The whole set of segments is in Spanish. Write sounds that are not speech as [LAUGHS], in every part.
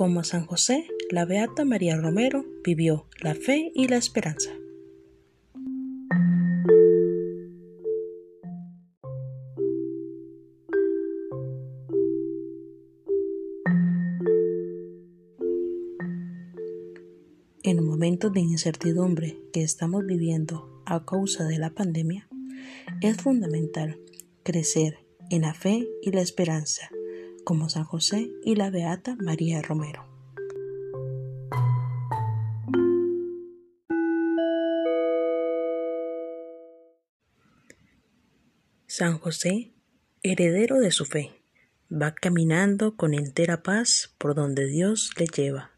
Como San José, la Beata María Romero vivió la fe y la esperanza. En momentos de incertidumbre que estamos viviendo a causa de la pandemia, es fundamental crecer en la fe y la esperanza, como San José y la Beata María Romero. San José, heredero de su fe, va caminando con entera paz por donde Dios le lleva.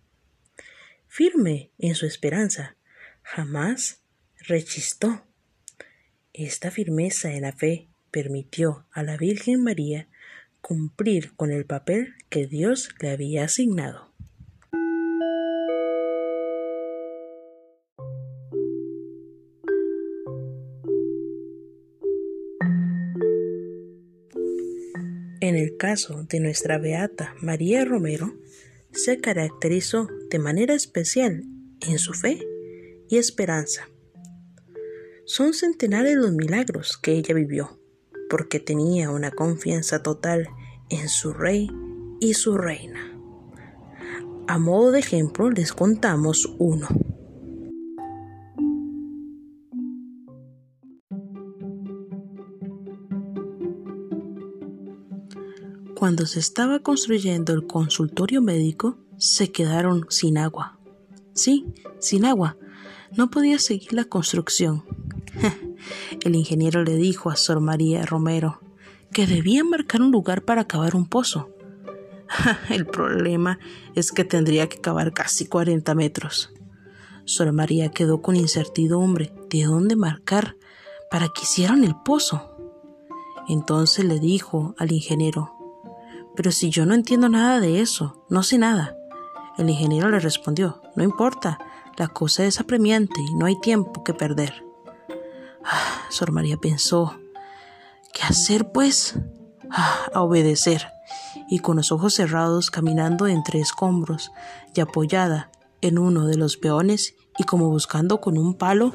Firme en su esperanza, jamás rechistó. Esta firmeza en la fe permitió a la Virgen María cumplir con el papel que Dios le había asignado. En el caso de nuestra beata María Romero, se caracterizó de manera especial en su fe y esperanza. Son centenares los milagros que ella vivió, porque tenía una confianza total en su rey y su reina. A modo de ejemplo les contamos uno. Cuando se estaba construyendo el consultorio médico, se quedaron sin agua. Sí, sin agua. No podía seguir la construcción. [LAUGHS] El ingeniero le dijo a Sor María Romero que debía marcar un lugar para cavar un pozo. [LAUGHS] El problema es que tendría que cavar casi 40 metros. Sor María quedó con incertidumbre de dónde marcar para que hicieran el pozo. Entonces le dijo al ingeniero, pero si yo no entiendo nada de eso, no sé nada. El ingeniero le respondió, no importa, la cosa es apremiante y no hay tiempo que perder. Ah, Sor María pensó, ¿qué hacer pues? Ah, a obedecer. Y con los ojos cerrados, caminando entre escombros y apoyada en uno de los peones y como buscando con un palo,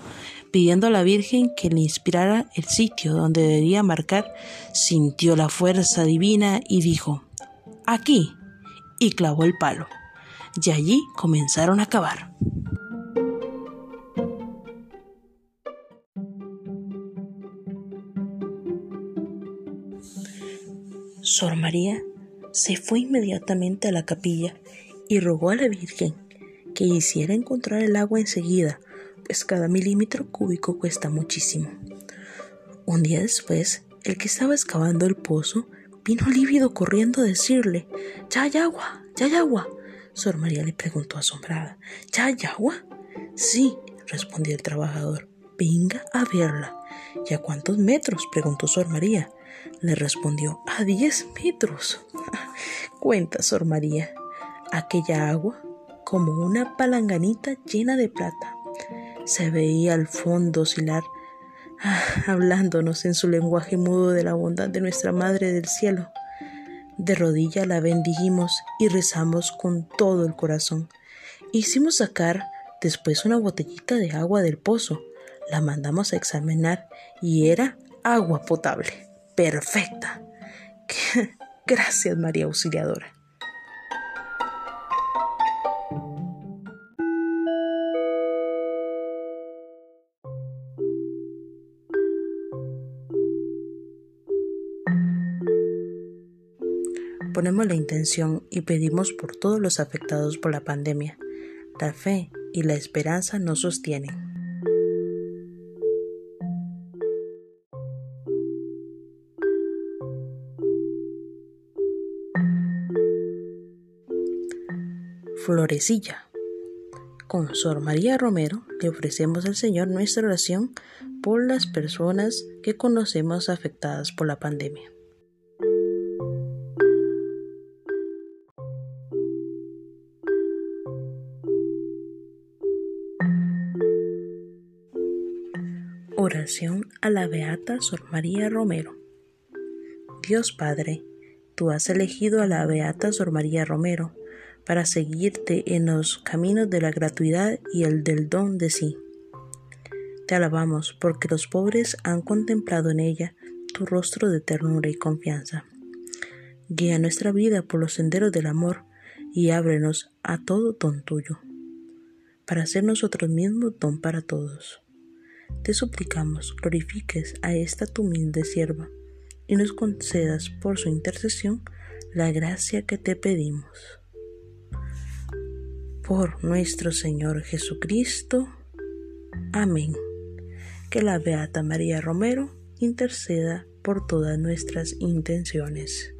pidiendo a la Virgen que le inspirara el sitio donde debería marcar, sintió la fuerza divina y dijo, aquí, y clavó el palo. Y allí comenzaron a cavar. Sor María se fue inmediatamente a la capilla y rogó a la Virgen que hiciera encontrar el agua enseguida, pues cada milímetro cúbico cuesta muchísimo. Un día después, el que estaba excavando el pozo Vino lívido corriendo a decirle, ¿Ya hay agua? ¿Ya hay agua? Sor María le preguntó asombrada, ¿Ya hay agua? Sí, respondió el trabajador. Venga a verla. ¿Y a cuántos metros? preguntó Sor María. Le respondió, a diez metros. [LAUGHS] Cuenta, Sor María. Aquella agua, como una palanganita llena de plata. Se veía al fondo oscilar [LAUGHS] hablándonos en su lenguaje mudo de la bondad de nuestra Madre del Cielo. De rodilla la bendijimos y rezamos con todo el corazón. Hicimos sacar después una botellita de agua del pozo. La mandamos a examinar y era agua potable. Perfecta. [LAUGHS] Gracias, María Auxiliadora. ponemos la intención y pedimos por todos los afectados por la pandemia. La fe y la esperanza nos sostienen. Florecilla. Con Sor María Romero le ofrecemos al Señor nuestra oración por las personas que conocemos afectadas por la pandemia. Oración a la Beata Sor María Romero. Dios Padre, tú has elegido a la Beata Sor María Romero para seguirte en los caminos de la gratuidad y el del don de sí. Te alabamos porque los pobres han contemplado en ella tu rostro de ternura y confianza. Guía nuestra vida por los senderos del amor y ábrenos a todo don tuyo, para ser nosotros mismos don para todos. Te suplicamos glorifiques a esta tu humilde sierva y nos concedas por su intercesión la gracia que te pedimos. Por nuestro Señor Jesucristo. Amén. Que la Beata María Romero interceda por todas nuestras intenciones.